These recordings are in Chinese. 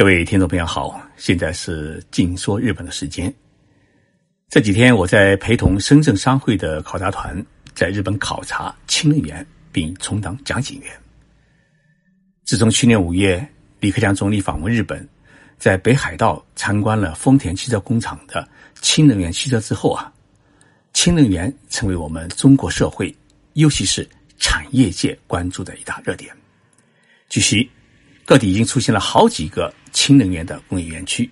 各位听众朋友好，现在是静说日本的时间。这几天我在陪同深圳商会的考察团在日本考察氢能源，并充当讲解员。自从去年五月李克强总理访问日本，在北海道参观了丰田汽车工厂的氢能源汽车之后啊，氢能源成为我们中国社会，尤其是产业界关注的一大热点。据悉。各地已经出现了好几个氢能源的工业园区，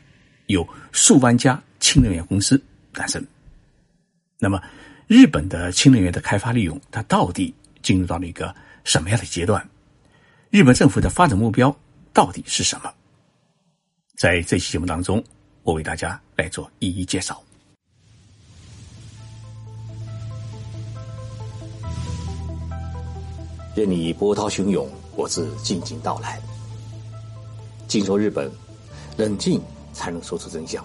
有数万家氢能源公司诞生。那么，日本的氢能源的开发利用，它到底进入到了一个什么样的阶段？日本政府的发展目标到底是什么？在这期节目当中，我为大家来做一一介绍。任你波涛汹涌，我自静静到来。进入日本，冷静才能说出真相。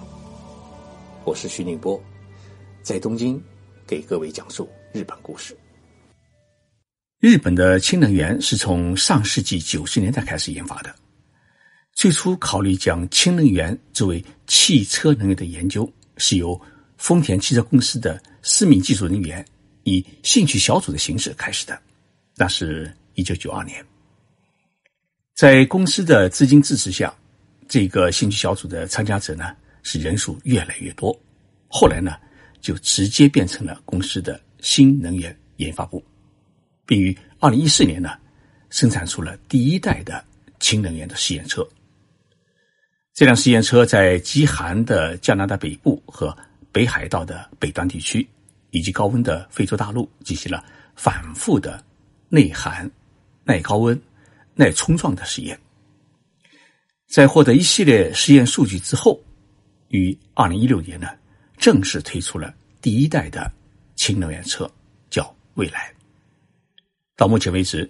我是徐宁波，在东京给各位讲述日本故事。日本的氢能源是从上世纪九十年代开始研发的。最初考虑将氢能源作为汽车能源的研究，是由丰田汽车公司的四名技术人员以兴趣小组的形式开始的。那是一九九二年。在公司的资金支持下，这个兴趣小组的参加者呢是人数越来越多。后来呢，就直接变成了公司的新能源研发部，并于二零一四年呢生产出了第一代的氢能源的试验车。这辆试验车在极寒的加拿大北部和北海道的北端地区，以及高温的非洲大陆进行了反复的内寒、耐高温。耐冲撞的实验，在获得一系列实验数据之后，于二零一六年呢，正式推出了第一代的氢能源车，叫未来。到目前为止，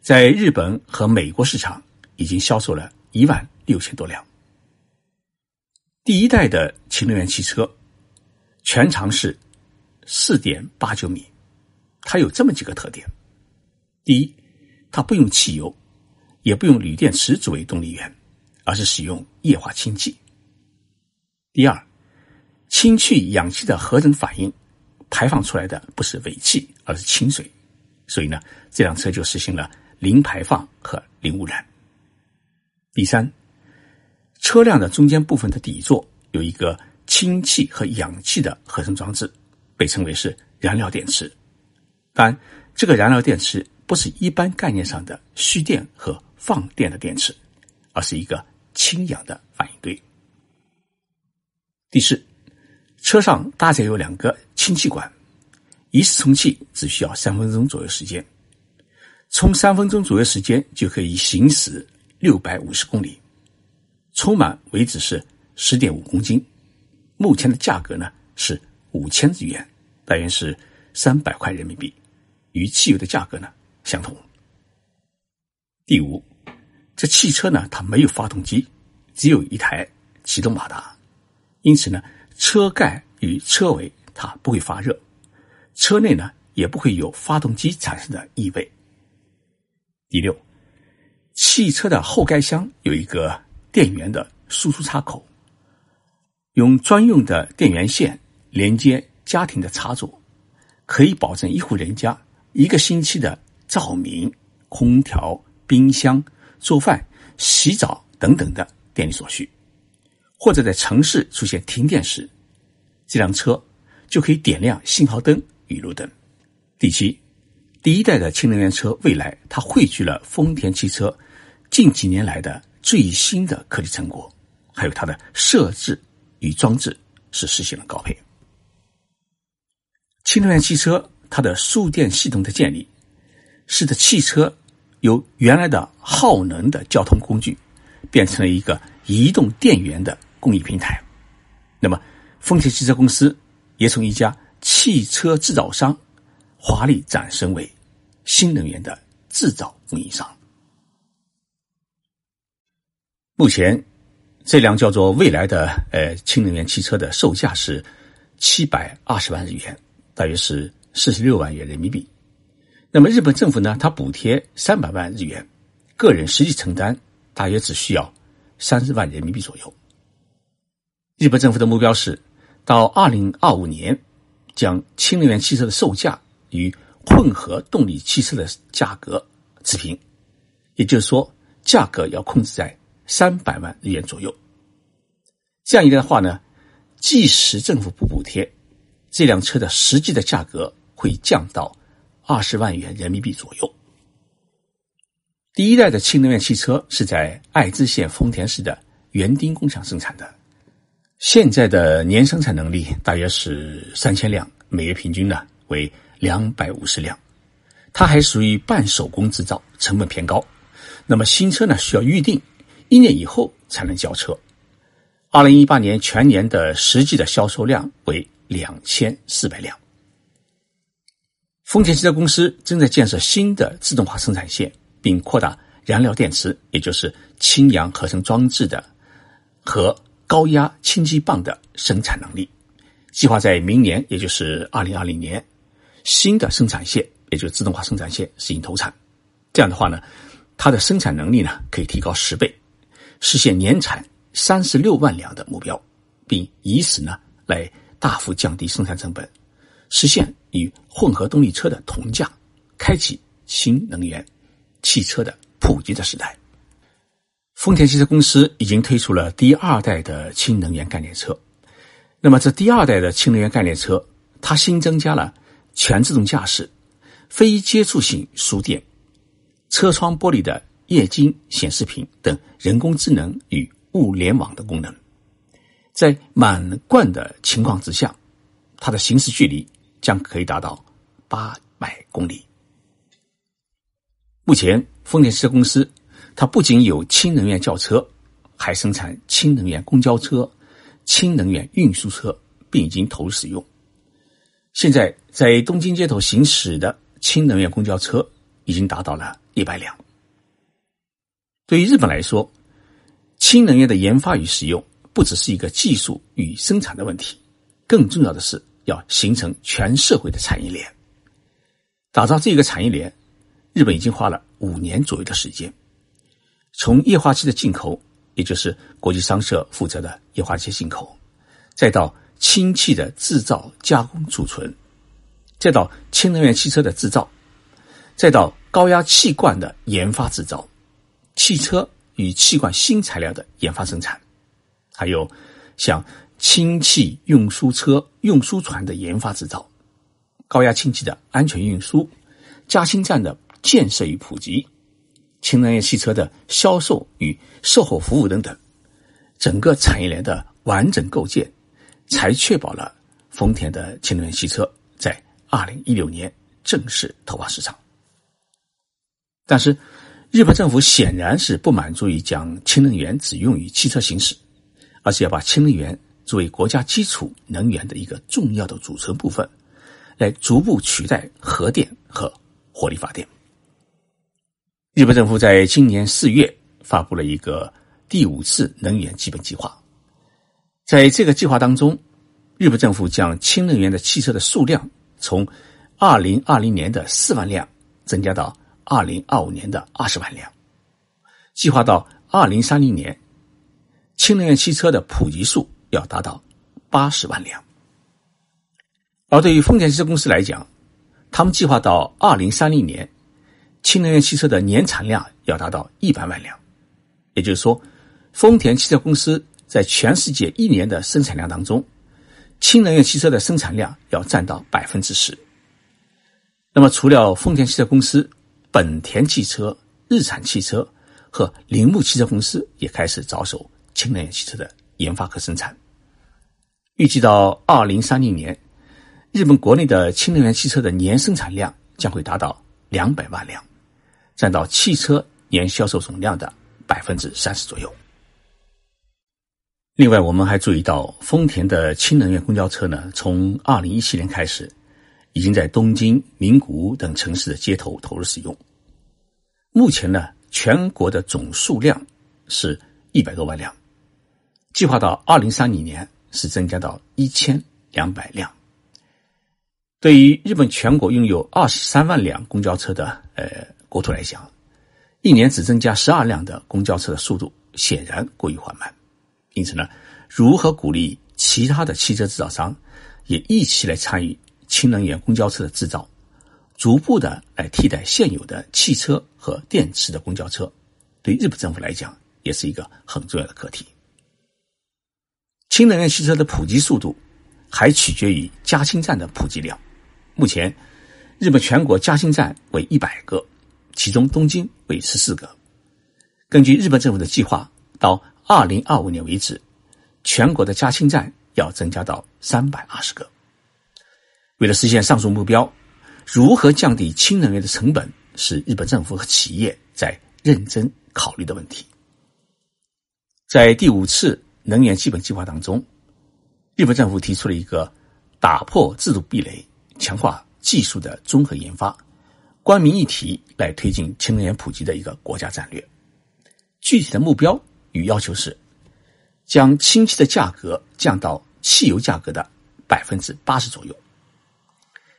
在日本和美国市场已经销售了一万六千多辆。第一代的氢能源汽车全长是四点八九米，它有这么几个特点：第一，它不用汽油，也不用锂电池作为动力源，而是使用液化氢气。第二，氢气氧气的合成反应排放出来的不是尾气，而是清水，所以呢，这辆车就实行了零排放和零污染。第三，车辆的中间部分的底座有一个氢气和氧气的合成装置，被称为是燃料电池。当然，这个燃料电池。不是一般概念上的蓄电和放电的电池，而是一个氢氧的反应堆。第四，车上搭载有两个氢气管，一次充气只需要三分钟左右时间，充三分钟左右时间就可以行驶六百五十公里，充满为止是十点五公斤。目前的价格呢是五千日元，大约是三百块人民币，与汽油的价格呢。相同。第五，这汽车呢，它没有发动机，只有一台启动马达，因此呢，车盖与车尾它不会发热，车内呢也不会有发动机产生的异味。第六，汽车的后盖箱有一个电源的输出插口，用专用的电源线连接家庭的插座，可以保证一户人家一个星期的。照明、空调、冰箱、做饭、洗澡等等的电力所需，或者在城市出现停电时，这辆车就可以点亮信号灯与路灯。第七，第一代的氢能源车未来，它汇聚了丰田汽车近几年来的最新的科技成果，还有它的设置与装置是实现了高配。氢能源汽车它的输电系统的建立。使得汽车由原来的耗能的交通工具，变成了一个移动电源的供应平台。那么，丰田汽车公司也从一家汽车制造商华丽转身为新能源的制造供应商。目前，这辆叫做未来的呃氢能源汽车的售价是七百二十万日元，大约是四十六万元人民币。那么日本政府呢？它补贴三百万日元，个人实际承担大约只需要三十万人民币左右。日本政府的目标是，到二零二五年，将氢能源汽车的售价与混合动力汽车的价格持平，也就是说，价格要控制在三百万日元左右。这样一来的话呢，即使政府不补贴，这辆车的实际的价格会降到二十万元人民币左右。第一代的氢能源汽车是在爱知县丰田市的园丁工厂生产的，现在的年生产能力大约是三千辆，每月平均呢为两百五十辆。它还属于半手工制造，成本偏高。那么新车呢需要预定，一年以后才能交车。二零一八年全年的实际的销售量为两千四百辆。丰田汽车公司正在建设新的自动化生产线。并扩大燃料电池，也就是氢氧合成装置的和高压氢气棒的生产能力。计划在明年，也就是二零二零年，新的生产线，也就是自动化生产线实行投产。这样的话呢，它的生产能力呢可以提高十倍，实现年产三十六万辆的目标，并以此呢来大幅降低生产成本，实现与混合动力车的同价，开启新能源。汽车的普及的时代，丰田汽车公司已经推出了第二代的氢能源概念车。那么，这第二代的氢能源概念车，它新增加了全自动驾驶、非接触性输电、车窗玻璃的液晶显示屏等人工智能与物联网的功能。在满贯的情况之下，它的行驶距离将可以达到八百公里。目前，丰田汽车公司它不仅有氢能源轿车，还生产氢能源公交车、氢能源运输车，并已经投入使用。现在，在东京街头行驶的氢能源公交车已经达到了一百辆。对于日本来说，氢能源的研发与使用不只是一个技术与生产的问题，更重要的是要形成全社会的产业链，打造这个产业链。日本已经花了五年左右的时间，从液化气的进口，也就是国际商社负责的液化气进口，再到氢气的制造、加工、储存，再到氢能源汽车的制造，再到高压气罐的研发制造，汽车与气罐新材料的研发生产，还有像氢气运输车、运输船的研发制造，高压氢气的安全运输，加氢站的。建设与普及，氢能源汽车的销售与售后服务等等，整个产业链的完整构建，才确保了丰田的氢能源汽车在二零一六年正式投放市场。但是，日本政府显然是不满足于将氢能源只用于汽车行驶，而是要把氢能源作为国家基础能源的一个重要的组成部分，来逐步取代核电和火力发电。日本政府在今年四月发布了一个第五次能源基本计划，在这个计划当中，日本政府将氢能源的汽车的数量从二零二零年的四万辆增加到二零二五年的二十万辆，计划到二零三零年，氢能源汽车的普及数要达到八十万辆。而对于丰田汽车公司来讲，他们计划到二零三零年。氢能源汽车的年产量要达到一百万辆，也就是说，丰田汽车公司在全世界一年的生产量当中，氢能源汽车的生产量要占到百分之十。那么，除了丰田汽车公司，本田汽车、日产汽车和铃木汽车公司也开始着手氢能源汽车的研发和生产。预计到二零三零年，日本国内的氢能源汽车的年生产量将会达到两百万辆。占到汽车年销售总量的百分之三十左右。另外，我们还注意到，丰田的氢能源公交车呢，从二零一七年开始，已经在东京、名古屋等城市的街头投入使用。目前呢，全国的总数量是一百多万辆，计划到二零三零年是增加到一千两百辆。对于日本全国拥有二十三万辆公交车的呃。国土来讲，一年只增加十二辆的公交车的速度显然过于缓慢。因此呢，如何鼓励其他的汽车制造商也一起来参与氢能源公交车的制造，逐步的来替代现有的汽车和电池的公交车，对日本政府来讲也是一个很重要的课题。新能源汽车的普及速度还取决于加氢站的普及量。目前，日本全国加氢站为一百个，其中东京为十四个。根据日本政府的计划，到二零二五年为止，全国的加氢站要增加到三百二十个。为了实现上述目标，如何降低氢能源的成本，是日本政府和企业在认真考虑的问题。在第五次能源基本计划当中，日本政府提出了一个打破制度壁垒、强化技术的综合研发、官民一体来推进氢能源普及的一个国家战略。具体的目标与要求是，将氢气的价格降到汽油价格的百分之八十左右。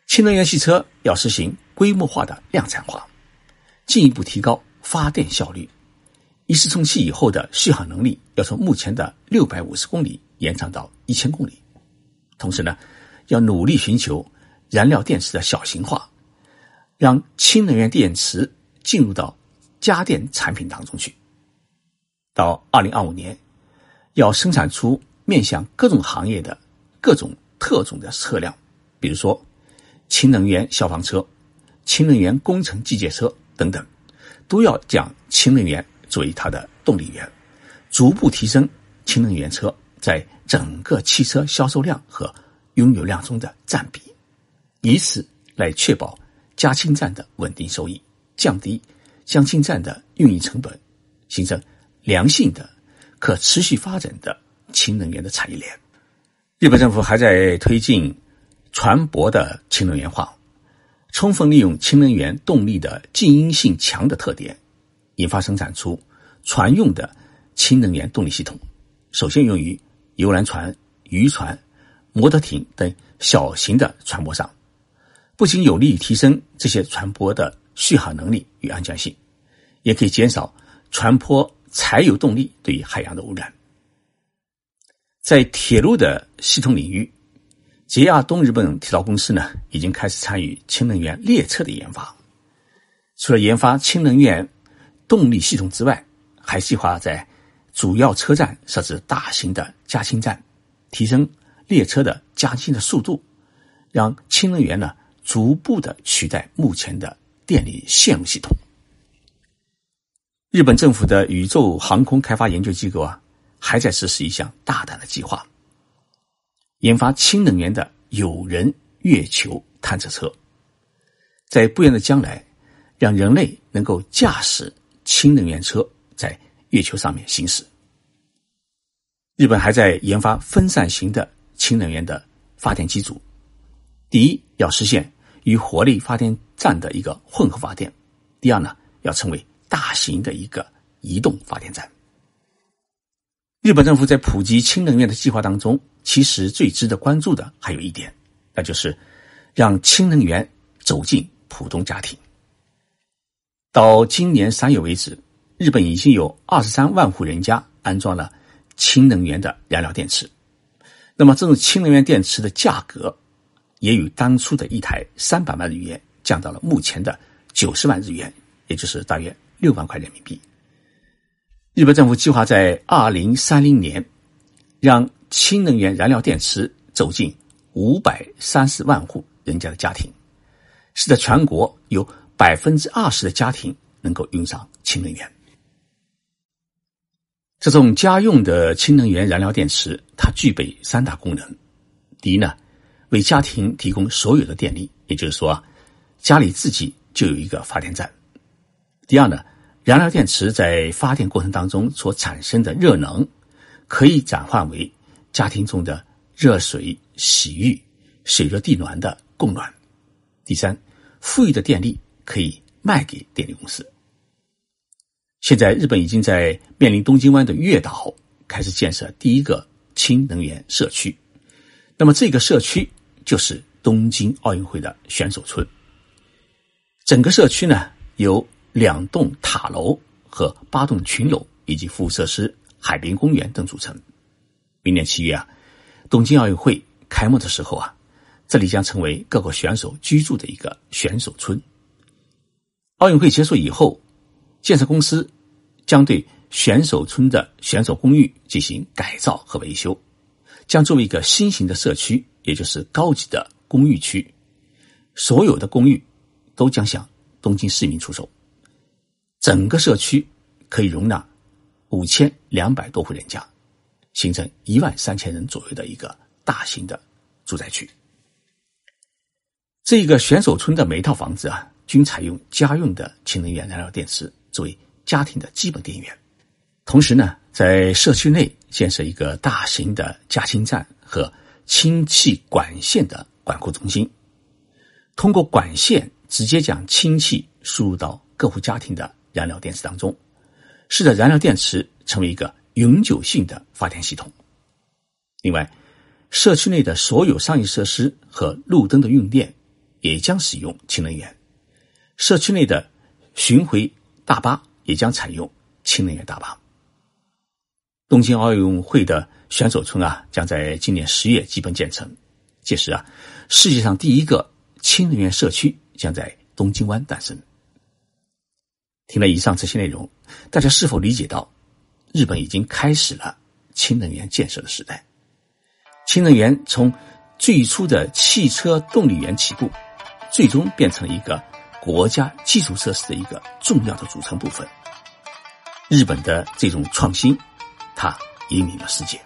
氢能源汽车要实行规模化的量产化，进一步提高发电效率。一次充气以后的续航能力要从目前的六百五十公里延长到一千公里。同时呢，要努力寻求燃料电池的小型化，让氢能源电池进入到家电产品当中去。到二零二五年，要生产出面向各种行业的各种特种的车辆，比如说氢能源消防车、氢能源工程机械车等等，都要将氢能源作为它的动力源，逐步提升氢能源车在整个汽车销售量和拥有量中的占比，以此来确保加氢站的稳定收益，降低加氢站的运营成本，形成。良性的、可持续发展的氢能源的产业链。日本政府还在推进船舶的氢能源化，充分利用氢能源动力的静音性强的特点，研发生产出船用的氢能源动力系统。首先用于游览船、渔船、摩托艇等小型的船舶上，不仅有利于提升这些船舶的续航能力与安全性，也可以减少船舶。柴油动力对于海洋的污染，在铁路的系统领域捷亚东日本铁道公司呢已经开始参与氢能源列车的研发。除了研发氢能源动力系统之外，还计划在主要车站设置大型的加氢站，提升列车的加氢的速度，让氢能源呢逐步的取代目前的电力线路系统。日本政府的宇宙航空开发研究机构啊，还在实施一项大胆的计划，研发氢能源的有人月球探测车，在不远的将来，让人类能够驾驶氢能源车在月球上面行驶。日本还在研发分散型的氢能源的发电机组，第一要实现与火力发电站的一个混合发电，第二呢要成为。大型的一个移动发电站。日本政府在普及氢能源的计划当中，其实最值得关注的还有一点，那就是让氢能源走进普通家庭。到今年三月为止，日本已经有二十三万户人家安装了氢能源的燃料电池。那么，这种氢能源电池的价格也与当初的一台三百万日元降到了目前的九十万日元，也就是大约。六万块人民币。日本政府计划在二零三零年，让氢能源燃料电池走进五百三十万户人家的家庭，使得全国有百分之二十的家庭能够用上氢能源。这种家用的氢能源燃料电池，它具备三大功能：第一呢，为家庭提供所有的电力，也就是说，家里自己就有一个发电站。第二呢，燃料电池在发电过程当中所产生的热能，可以转换为家庭中的热水洗浴、水热地暖的供暖。第三，富裕的电力可以卖给电力公司。现在，日本已经在面临东京湾的月岛开始建设第一个氢能源社区。那么，这个社区就是东京奥运会的选手村。整个社区呢，由两栋塔楼和八栋群楼以及服务设施、海滨公园等组成。明年七月啊，东京奥运会开幕的时候啊，这里将成为各国选手居住的一个选手村。奥运会结束以后，建设公司将对选手村的选手公寓进行改造和维修，将作为一个新型的社区，也就是高级的公寓区。所有的公寓都将向东京市民出售。整个社区可以容纳五千两百多户人家，形成一万三千人左右的一个大型的住宅区。这个选手村的每一套房子啊，均采用家用的氢能源燃料电池作为家庭的基本电源。同时呢，在社区内建设一个大型的加氢站和氢气管线的管控中心，通过管线直接将氢气输入到各户家庭的。燃料电池当中，使得燃料电池成为一个永久性的发电系统。另外，社区内的所有商业设施和路灯的用电也将使用氢能源。社区内的巡回大巴也将采用氢能源大巴。东京奥运会的选手村啊，将在今年十月基本建成。届时啊，世界上第一个氢能源社区将在东京湾诞生。听了以上这些内容，大家是否理解到，日本已经开始了氢能源建设的时代？氢能源从最初的汽车动力源起步，最终变成了一个国家基础设施的一个重要的组成部分。日本的这种创新，它引领了世界。